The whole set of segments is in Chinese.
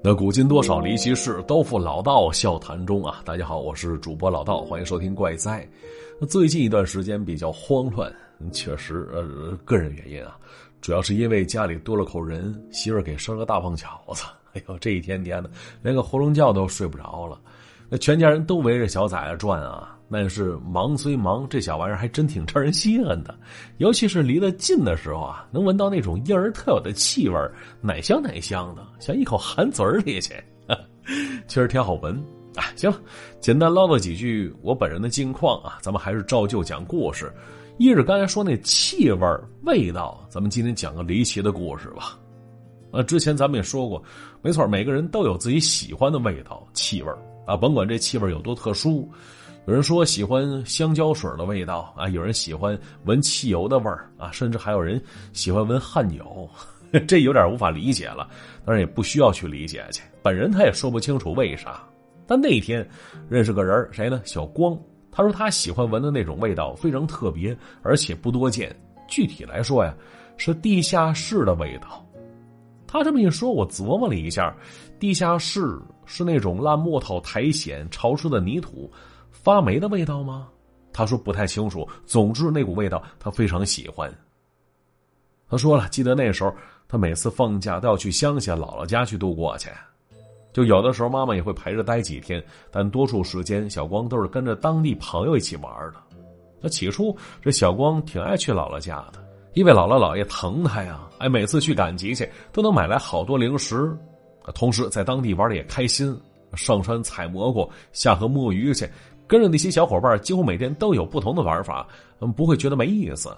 那古今多少离奇事，都付老道笑谈中啊！大家好，我是主播老道，欢迎收听怪哉。最近一段时间比较慌乱，确实呃个人原因啊，主要是因为家里多了口人，媳妇给生了个大胖小子，哎呦这一天天的连个囫囵觉都睡不着了，那全家人都围着小崽子转啊。但是忙虽忙，这小玩意儿还真挺招人稀罕的，尤其是离得近的时候啊，能闻到那种婴儿特有的气味，奶香奶香的，想一口含嘴里去，确实挺好闻啊。行了，简单唠叨几句我本人的近况啊，咱们还是照旧讲故事。一是刚才说那气味味道，咱们今天讲个离奇的故事吧。啊，之前咱们也说过，没错，每个人都有自己喜欢的味道、气味啊，甭管这气味有多特殊。有人说喜欢香蕉水的味道啊，有人喜欢闻汽油的味儿啊，甚至还有人喜欢闻汗酒，这有点无法理解了。当然也不需要去理解去，本人他也说不清楚为啥。但那天认识个人，谁呢？小光，他说他喜欢闻的那种味道非常特别，而且不多见。具体来说呀，是地下室的味道。他这么一说，我琢磨了一下，地下室是那种烂木头、苔藓、潮湿的泥土。发霉的味道吗？他说不太清楚。总之那股味道他非常喜欢。他说了，记得那时候他每次放假都要去乡下姥姥家去度过去，就有的时候妈妈也会陪着待几天，但多数时间小光都是跟着当地朋友一起玩的。那起初这小光挺爱去姥姥家的，因为姥姥姥爷疼他呀，哎，每次去赶集去都能买来好多零食，同时在当地玩的也开心，上山采蘑菇，下河摸鱼去。跟着那些小伙伴，几乎每天都有不同的玩法，不会觉得没意思。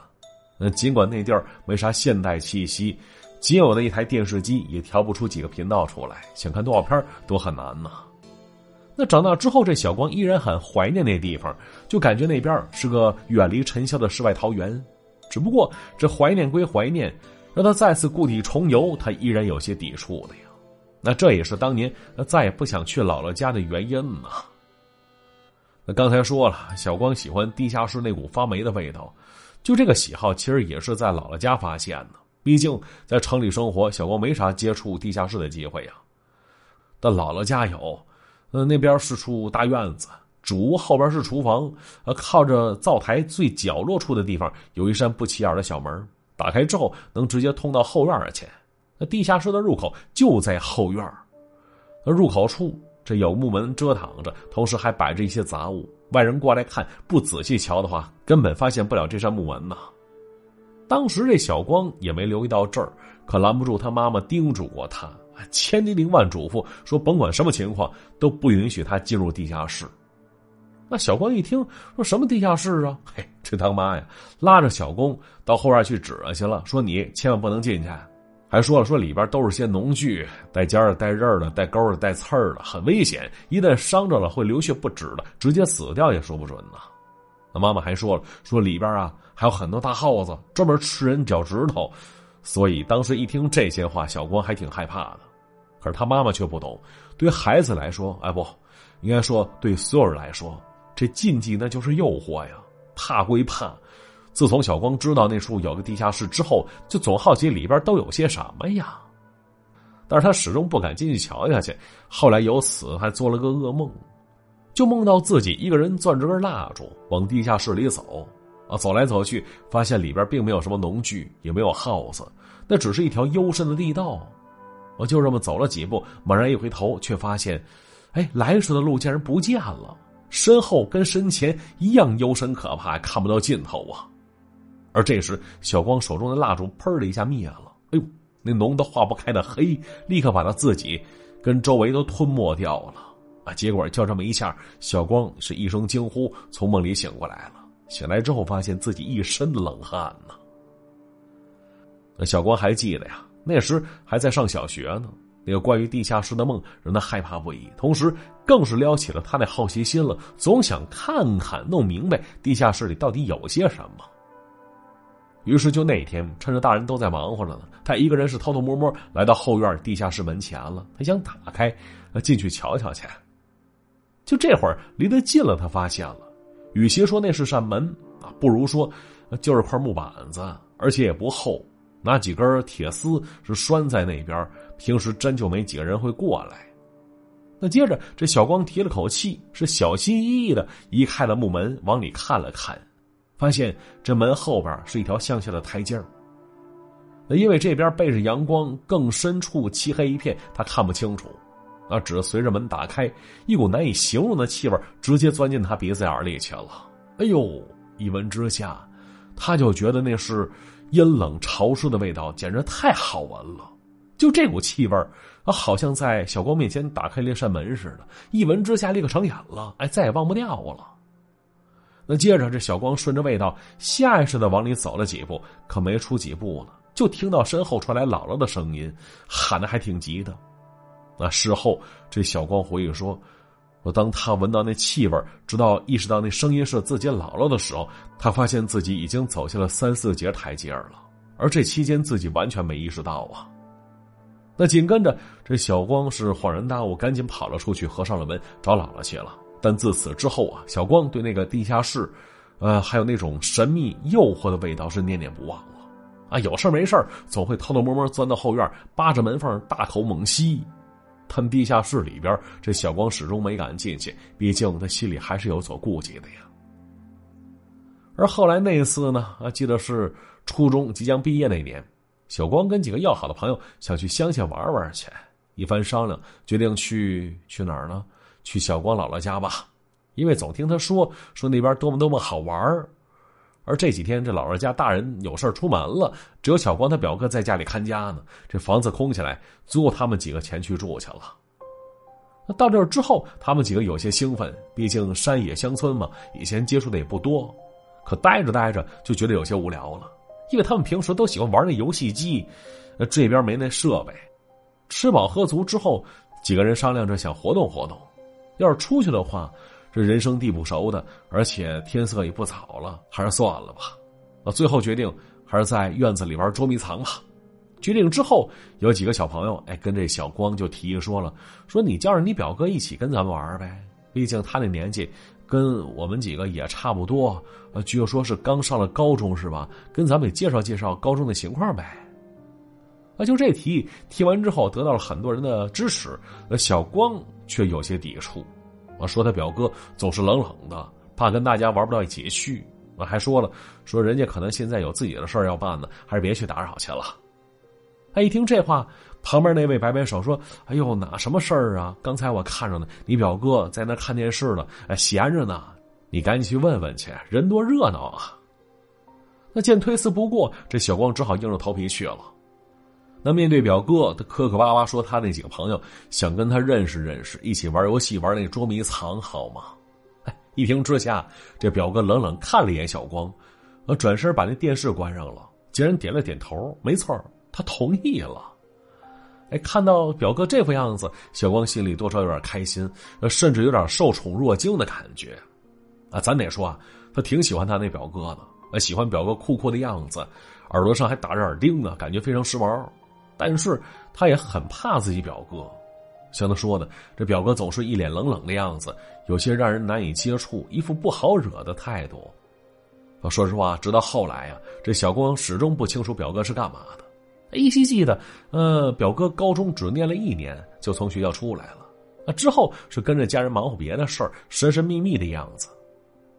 尽管那地儿没啥现代气息，仅有的一台电视机也调不出几个频道出来，想看动画片都很难呐。那长大之后，这小光依然很怀念那地方，就感觉那边是个远离尘嚣的世外桃源。只不过这怀念归怀念，让他再次故地重游，他依然有些抵触的呀。那这也是当年再也不想去姥姥家的原因嘛。那刚才说了，小光喜欢地下室那股发霉的味道，就这个喜好其实也是在姥姥家发现的。毕竟在城里生活，小光没啥接触地下室的机会呀。但姥姥家有，呃，那边是处大院子，主屋后边是厨房，呃，靠着灶台最角落处的地方有一扇不起眼的小门，打开之后能直接通到后院去。那地下室的入口就在后院，那入口处。这有木门遮挡着，同时还摆着一些杂物。外人过来看，不仔细瞧的话，根本发现不了这扇木门呐。当时这小光也没留意到这儿，可拦不住他妈妈叮嘱过他，千叮咛万嘱咐说，甭管什么情况，都不允许他进入地下室。那小光一听，说什么地下室啊？嘿，这当妈呀，拉着小工到后院去指去了，说你千万不能进去。还说了说里边都是些农具，带尖的、带刃儿的、带钩的、带刺儿的，很危险。一旦伤着了，会流血不止的，直接死掉也说不准呢。那妈妈还说了，说里边啊还有很多大耗子，专门吃人脚趾头。所以当时一听这些话，小光还挺害怕的。可是他妈妈却不懂，对孩子来说，哎不，应该说对所有人来说，这禁忌那就是诱惑呀。怕归怕。自从小光知道那处有个地下室之后，就总好奇里边都有些什么呀。但是他始终不敢进去瞧下去。后来由此还做了个噩梦，就梦到自己一个人攥着根蜡烛往地下室里走。啊，走来走去，发现里边并没有什么农具，也没有耗子，那只是一条幽深的地道。我就这么走了几步，猛然一回头，却发现，哎，来时的路竟然不见了，身后跟身前一样幽深可怕，看不到尽头啊。而这时，小光手中的蜡烛“砰”的一下灭了。哎呦，那浓的化不开的黑，立刻把他自己跟周围都吞没掉了啊！结果就这么一下，小光是一声惊呼，从梦里醒过来了。醒来之后，发现自己一身冷汗呢。那小光还记得呀，那时还在上小学呢。那个关于地下室的梦让他害怕不已，同时更是撩起了他那好奇心了，总想看看、弄明白地下室里到底有些什么。于是就那天，趁着大人都在忙活着呢，他一个人是偷偷摸摸来到后院地下室门前了。他想打开，进去瞧瞧去。就这会儿离得近了，他发现了，与其说那是扇门啊，不如说就是块木板子，而且也不厚。拿几根铁丝是拴在那边，平时真就没几个人会过来。那接着，这小光提了口气，是小心翼翼的移开了木门，往里看了看，发现这门后边是一条向下的台阶儿。因为这边背着阳光，更深处漆黑一片，他看不清楚。啊！只随着门打开，一股难以形容的气味直接钻进他鼻子眼里去了。哎呦！一闻之下，他就觉得那是阴冷潮湿的味道，简直太好闻了。就这股气味啊，好像在小光面前打开了一扇门似的，一闻之下立刻成瘾了，哎，再也忘不掉了。那接着，这小光顺着味道下意识的往里走了几步，可没出几步呢，就听到身后传来姥姥的声音，喊的还挺急的。那事后，这小光回忆说：“我当他闻到那气味，直到意识到那声音是自己姥姥的时候，他发现自己已经走下了三四节台阶了，而这期间自己完全没意识到啊。”那紧跟着，这小光是恍然大悟，赶紧跑了出去，合上了门，找姥姥去了。但自此之后啊，小光对那个地下室，呃，还有那种神秘诱惑的味道是念念不忘了。啊，有事没事总会偷偷摸摸钻到后院，扒着门缝大口猛吸。但地下室里边，这小光始终没敢进去，毕竟他心里还是有所顾忌的呀。而后来那一次呢，啊，记得是初中即将毕业那年。小光跟几个要好的朋友想去乡下玩玩去，一番商量，决定去去哪儿呢？去小光姥姥家吧，因为总听他说说那边多么多么好玩而这几天这姥姥家大人有事出门了，只有小光他表哥在家里看家呢。这房子空起来，足够他们几个前去住去了。那到这儿之后，他们几个有些兴奋，毕竟山野乡村嘛，以前接触的也不多。可待着待着就觉得有些无聊了。因为他们平时都喜欢玩那游戏机，这边没那设备。吃饱喝足之后，几个人商量着想活动活动。要是出去的话，这人生地不熟的，而且天色也不早了，还是算了吧。啊，最后决定还是在院子里玩捉迷藏吧。决定之后，有几个小朋友哎，跟这小光就提议说了：“说你叫上你表哥一起跟咱们玩呗，毕竟他那年纪。”跟我们几个也差不多，呃，据说是刚上了高中是吧？跟咱们也介绍介绍高中的情况呗。啊，就这提议提完之后，得到了很多人的支持。呃，小光却有些抵触，啊，说他表哥总是冷冷的，怕跟大家玩不到一起去。啊，还说了，说人家可能现在有自己的事儿要办呢，还是别去打扰去了。他一听这话。旁边那位摆摆手说：“哎呦，哪什么事儿啊？刚才我看着呢，你表哥在那看电视呢，哎，闲着呢。你赶紧去问问去，人多热闹啊。”那见推辞不过，这小光只好硬着头皮去了。那面对表哥，他磕磕巴巴说：“他那几个朋友想跟他认识认识，一起玩游戏，玩那捉迷藏，好吗？”哎，一听之下，这表哥冷冷看了一眼小光，呃，转身把那电视关上了，竟然点了点头，没错，他同意了。哎，看到表哥这副样子，小光心里多少有点开心，甚至有点受宠若惊的感觉。啊，咱得说啊，他挺喜欢他那表哥的，喜欢表哥酷酷的样子，耳朵上还打着耳钉呢，感觉非常时髦。但是他也很怕自己表哥，像他说的，这表哥总是一脸冷冷的样子，有些让人难以接触，一副不好惹的态度。说实话，直到后来啊，这小光始终不清楚表哥是干嘛的。他依稀记得，呃，表哥高中只念了一年就从学校出来了，啊，之后是跟着家人忙活别的事儿，神神秘秘的样子。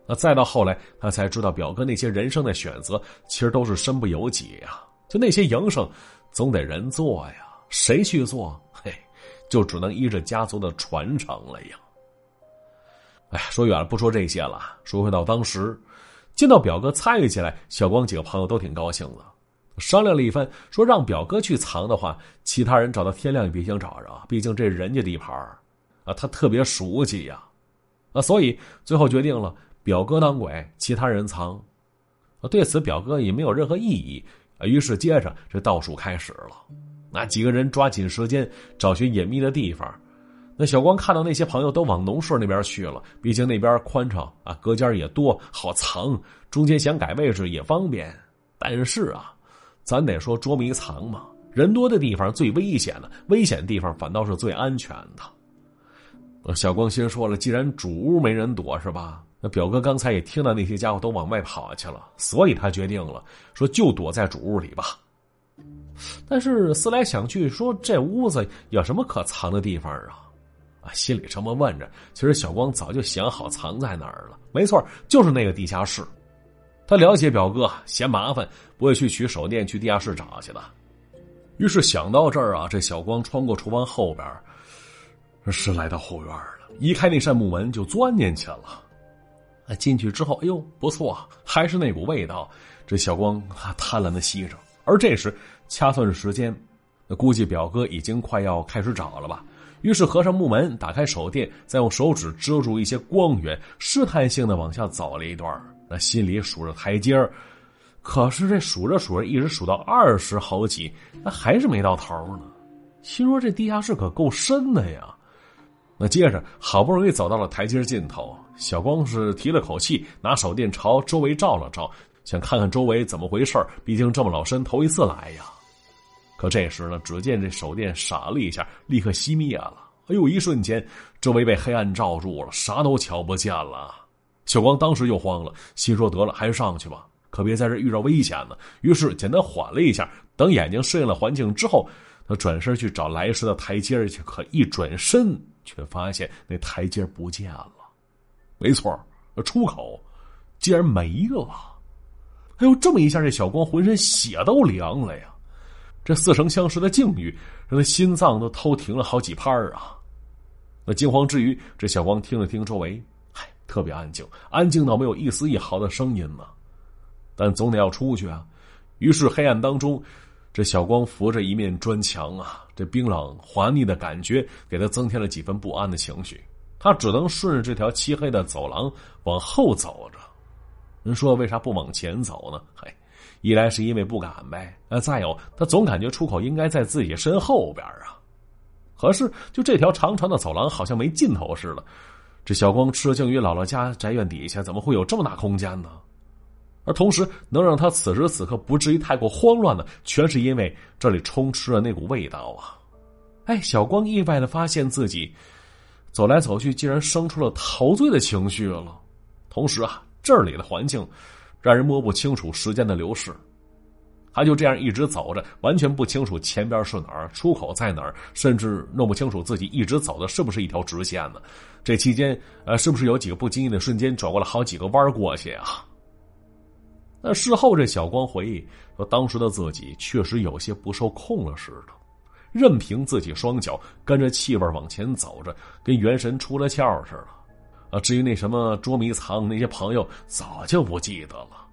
那再到后来，他才知道表哥那些人生的选择其实都是身不由己呀。就那些营生，总得人做呀，谁去做？嘿，就只能依着家族的传承了呀。哎，说远了，不说这些了。说回到当时，见到表哥参与起来，小光几个朋友都挺高兴的。商量了一番，说让表哥去藏的话，其他人找到天亮也别想找着，毕竟这人家地盘啊，他特别熟悉呀，啊，所以最后决定了表哥当鬼，其他人藏。啊，对此表哥也没有任何异议，于是接着这倒数开始了。那几个人抓紧时间找寻隐秘的地方。那小光看到那些朋友都往农舍那边去了，毕竟那边宽敞啊，隔间也多，好藏，中间想改位置也方便。但是啊。咱得说捉迷藏嘛，人多的地方最危险的，危险地方反倒是最安全的。小光心说了，既然主屋没人躲是吧？那表哥刚才也听到那些家伙都往外跑去了，所以他决定了，说就躲在主屋里吧。但是思来想去，说这屋子有什么可藏的地方啊？啊，心里这么问着，其实小光早就想好藏在哪儿了。没错，就是那个地下室。他了解表哥嫌麻烦，不会去取手电去地下室找去的。于是想到这儿啊，这小光穿过厨房后边，是来到后院了。一开那扇木门，就钻进去了。啊，进去之后，哎呦，不错，还是那股味道。这小光贪婪的吸着。而这时掐算着时间，那估计表哥已经快要开始找了吧。于是合上木门，打开手电，再用手指遮住一些光源，试探性的往下走了一段。那心里数着台阶可是这数着数着，一直数到二十好几，那还是没到头呢。心说这地下室可够深的呀。那接着好不容易走到了台阶尽头，小光是提了口气，拿手电朝周围照了照，想看看周围怎么回事毕竟这么老深，头一次来呀。可这时呢，只见这手电闪了一下，立刻熄灭了。哎呦，一瞬间，周围被黑暗罩住了，啥都瞧不见了。小光当时就慌了，心说：“得了，还是上去吧，可别在这遇到危险呢。”于是简单缓了一下，等眼睛适应了环境之后，他转身去找来时的台阶去。可一转身，却发现那台阶不见了。没错，出口竟然没了。哎呦，这么一下，这小光浑身血都凉了呀！这似曾相识的境遇，让他心脏都偷停了好几拍啊！那惊慌之余，这小光听了听周围，嗨，特别安静，安静到没有一丝一毫的声音呢。但总得要出去啊！于是黑暗当中，这小光扶着一面砖墙啊，这冰冷滑腻的感觉给他增添了几分不安的情绪。他只能顺着这条漆黑的走廊往后走着。您说为啥不往前走呢？嘿。一来是因为不敢呗，呃，再有他总感觉出口应该在自己身后边啊。可是就这条长长的走廊好像没尽头似的。这小光吃惊于姥姥家宅院底下怎么会有这么大空间呢？而同时能让他此时此刻不至于太过慌乱的，全是因为这里充斥着那股味道啊！哎，小光意外的发现自己走来走去，竟然生出了陶醉的情绪了。同时啊，这里的环境。让人摸不清楚时间的流逝，他就这样一直走着，完全不清楚前边是哪儿，出口在哪儿，甚至弄不清楚自己一直走的是不是一条直线呢？这期间，呃，是不是有几个不经意的瞬间转过了好几个弯过去啊？那事后这小光回忆说，当时的自己确实有些不受控了似的，任凭自己双脚跟着气味往前走着，跟元神出了窍似的。啊，至于那什么捉迷藏，那些朋友早就不记得了。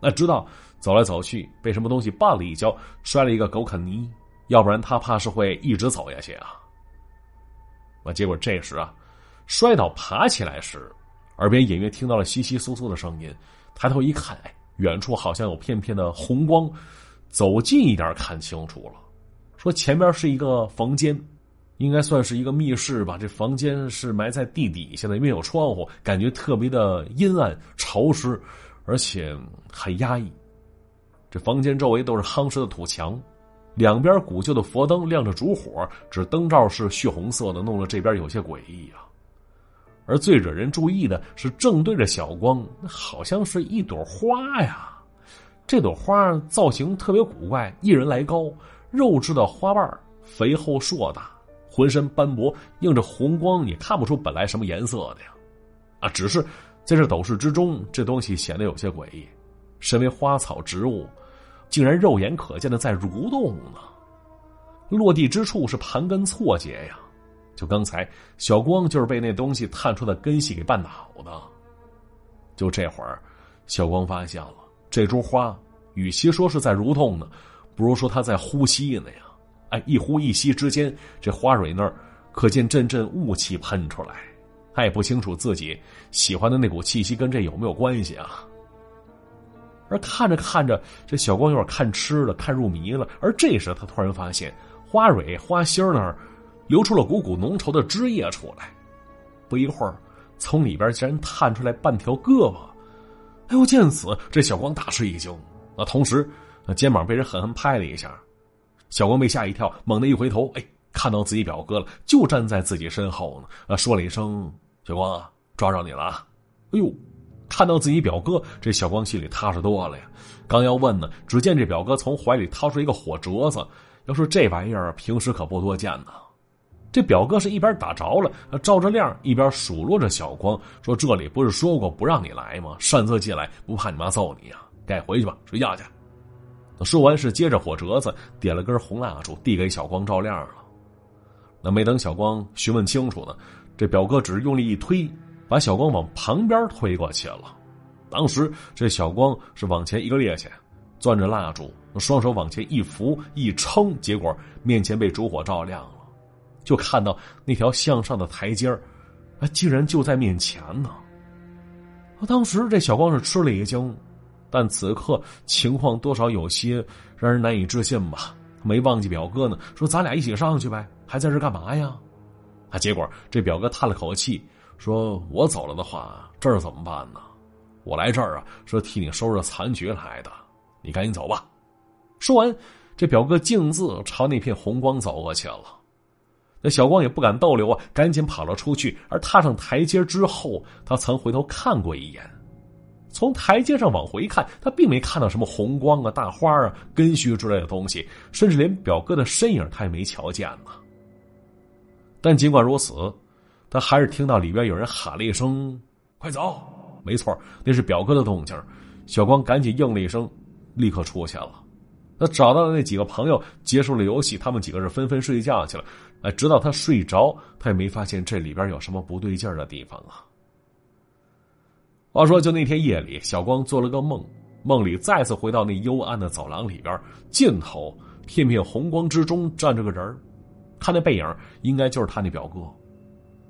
那知道走来走去被什么东西绊了一跤，摔了一个狗啃泥，要不然他怕是会一直走下去啊。啊，结果这时啊，摔倒爬起来时，耳边隐约听到了窸窸窣窣的声音，抬头一看，哎，远处好像有片片的红光，走近一点看清楚了，说前边是一个房间。应该算是一个密室吧。这房间是埋在地底下的，没有窗户，感觉特别的阴暗、潮湿，而且很压抑。这房间周围都是夯实的土墙，两边古旧的佛灯亮着烛火，只灯罩是血红色的，弄得这边有些诡异啊。而最惹人注意的是，正对着小光，好像是一朵花呀。这朵花造型特别古怪，一人来高，肉质的花瓣肥厚硕大。浑身斑驳，映着红光，也看不出本来什么颜色的呀！啊，只是在这斗室之中，这东西显得有些诡异。身为花草植物，竟然肉眼可见的在蠕动呢。落地之处是盘根错节呀！就刚才小光就是被那东西探出的根系给绊倒的。就这会儿，小光发现了这株花，与其说是在蠕动呢，不如说它在呼吸呢呀。哎，一呼一吸之间，这花蕊那儿可见阵阵雾气喷出来。他也不清楚自己喜欢的那股气息跟这有没有关系啊。而看着看着，这小光有点看痴了，看入迷了。而这时，他突然发现花蕊花心那儿流出了股股浓稠的汁液出来。不一会儿，从里边竟然探出来半条胳膊。哎呦！见此，这小光大吃一惊。那同时，肩膀被人狠狠拍了一下。小光被吓一跳，猛地一回头，哎，看到自己表哥了，就站在自己身后呢。啊，说了一声：“小光啊，抓着你了！”哎呦，看到自己表哥，这小光心里踏实多了呀。刚要问呢，只见这表哥从怀里掏出一个火折子。要说这玩意儿平时可不多见呢。这表哥是一边打着了，照着亮，一边数落着小光，说：“这里不是说过不让你来吗？擅自进来，不怕你妈揍你呀？该回去吧，睡觉去。”说完是接着火折子，点了根红蜡烛，递给小光照亮了。那没等小光询问清楚呢，这表哥只是用力一推，把小光往旁边推过去了。当时这小光是往前一个趔趄，攥着蜡烛，双手往前一扶一撑，结果面前被烛火照亮，就看到那条向上的台阶儿，啊，竟然就在面前呢。当时这小光是吃了一惊。但此刻情况多少有些让人难以置信吧？没忘记表哥呢，说咱俩一起上去呗，还在这干嘛呀？啊！结果这表哥叹了口气，说：“我走了的话，这儿怎么办呢？我来这儿啊，是替你收拾残局来的。你赶紧走吧。”说完，这表哥径自朝那片红光走过去了。那小光也不敢逗留啊，赶紧跑了出去。而踏上台阶之后，他曾回头看过一眼。从台阶上往回看，他并没看到什么红光啊、大花啊、根须之类的东西，甚至连表哥的身影他也没瞧见呢。但尽管如此，他还是听到里边有人喊了一声：“快走！”没错，那是表哥的动静。小光赶紧应了一声，立刻出去了。他找到了那几个朋友，结束了游戏，他们几个是纷纷睡觉去了。哎，直到他睡着，他也没发现这里边有什么不对劲的地方啊。话说，就那天夜里，小光做了个梦，梦里再次回到那幽暗的走廊里边，尽头片片红光之中站着个人看那背影，应该就是他那表哥。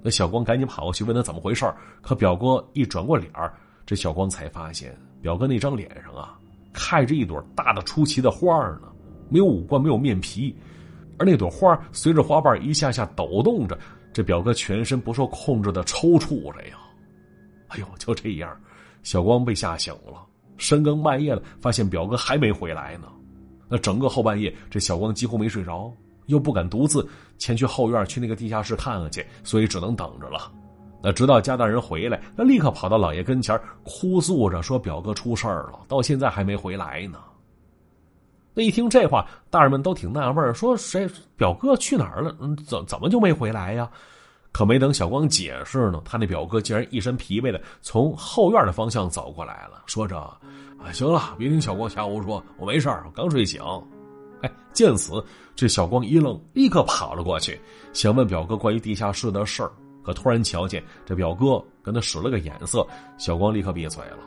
那小光赶紧跑过去问他怎么回事可表哥一转过脸这小光才发现表哥那张脸上啊，开着一朵大的出奇的花儿呢，没有五官，没有面皮，而那朵花随着花瓣一下下抖动着，这表哥全身不受控制的抽搐着呀。哎呦，就这样，小光被吓醒了。深更半夜了，发现表哥还没回来呢。那整个后半夜，这小光几乎没睡着，又不敢独自前去后院去那个地下室看看去，所以只能等着了。那直到家大人回来，那立刻跑到老爷跟前哭诉着说表哥出事了，到现在还没回来呢。那一听这话，大人们都挺纳闷说谁表哥去哪儿了？嗯，怎怎么就没回来呀？可没等小光解释呢，他那表哥竟然一身疲惫的从后院的方向走过来了，说着：“啊，行了，别听小光瞎胡说，我没事，我刚睡醒。”哎，见此，这小光一愣，立刻跑了过去，想问表哥关于地下室的事儿。可突然瞧见这表哥跟他使了个眼色，小光立刻闭嘴了。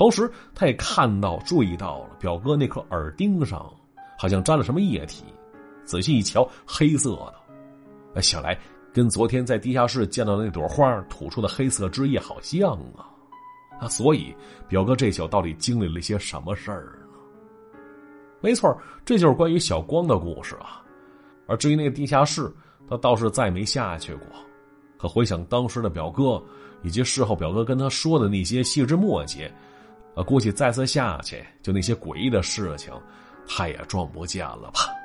同时，他也看到、注意到了表哥那颗耳钉上好像沾了什么液体，仔细一瞧，黑色的。哎，想来。跟昨天在地下室见到的那朵花吐出的黑色汁液好像啊，啊，所以表哥这宿到底经历了些什么事儿呢？没错，这就是关于小光的故事啊。而至于那个地下室，他倒是再没下去过。可回想当时的表哥，以及事后表哥跟他说的那些细枝末节，啊，估计再次下去，就那些诡异的事情，他也撞不见了吧。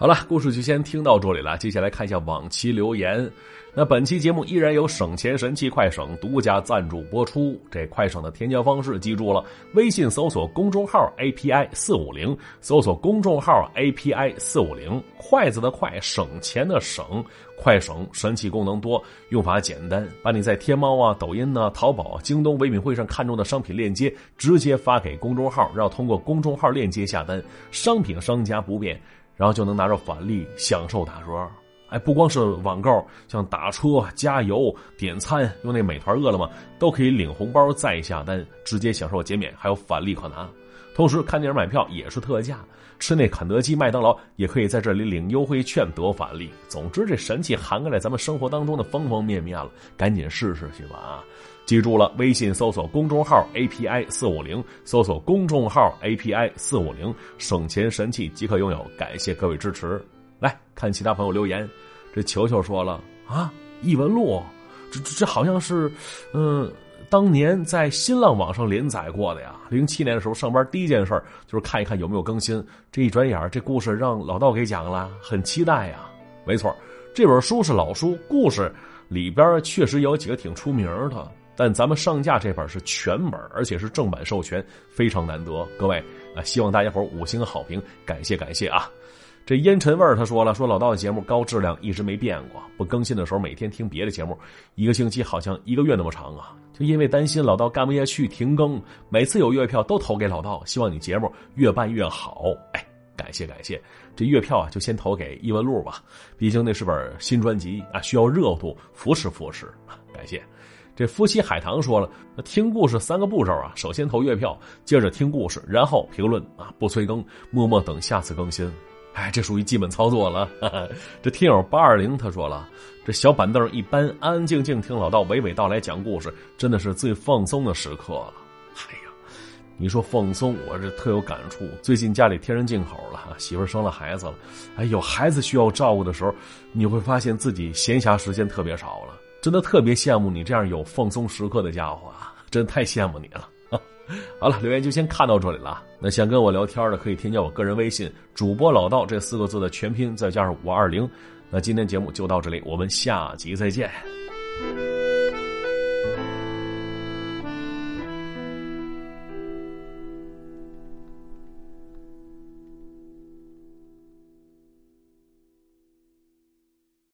好了，故事就先听到这里了。接下来看一下往期留言。那本期节目依然由省钱神器快省独家赞助播出。这快省的添加方式记住了：微信搜索公众号 API 四五零，搜索公众号 API 四五零，筷子的筷，省钱的省，快省神器功能多，用法简单。把你在天猫啊、抖音呢、淘宝、京东唯品会上看中的商品链接直接发给公众号，然后通过公众号链接下单，商品商家不变。然后就能拿着返利享受打折，哎，不光是网购，像打车、加油、点餐，用那美团、饿了么都可以领红包再下单，直接享受减免，还有返利可拿。同时看电影买票也是特价，吃那肯德基、麦当劳也可以在这里领优惠券得返利。总之，这神器涵盖了咱们生活当中的方方面面了，赶紧试试去吧啊！记住了，微信搜索公众号 API 四五零，搜索公众号 API 四五零，省钱神器即可拥有。感谢各位支持。来看其他朋友留言，这球球说了啊，异闻录，这这这好像是，嗯，当年在新浪网上连载过的呀。零七年的时候上班第一件事就是看一看有没有更新。这一转眼这故事让老道给讲了，很期待呀。没错，这本书是老书，故事。里边确实有几个挺出名的。但咱们上架这本是全本，而且是正版授权，非常难得。各位啊，希望大家伙五星好评，感谢感谢啊！这烟尘味儿他说了，说老道的节目高质量一直没变过，不更新的时候每天听别的节目，一个星期好像一个月那么长啊！就因为担心老道干不下去停更，每次有月票都投给老道，希望你节目越办越好。哎，感谢感谢，这月票啊就先投给异闻录吧，毕竟那是本新专辑啊，需要热度扶持扶持，感谢。这夫妻海棠说了，听故事三个步骤啊，首先投月票，接着听故事，然后评论啊，不催更，默默等下次更新。哎，这属于基本操作了。这听友八二零他说了，这小板凳一般，安安静静听老道娓娓道来讲故事，真的是最放松的时刻了。哎呀，你说放松，我这特有感触。最近家里添人进口了，媳妇生了孩子了，哎，有孩子需要照顾的时候，你会发现自己闲暇时间特别少了。真的特别羡慕你这样有放松时刻的家伙啊！真太羡慕你了。好了，留言就先看到这里了。那想跟我聊天的可以添加我个人微信“主播老道”这四个字的全拼，再加上五二零。那今天节目就到这里，我们下集再见。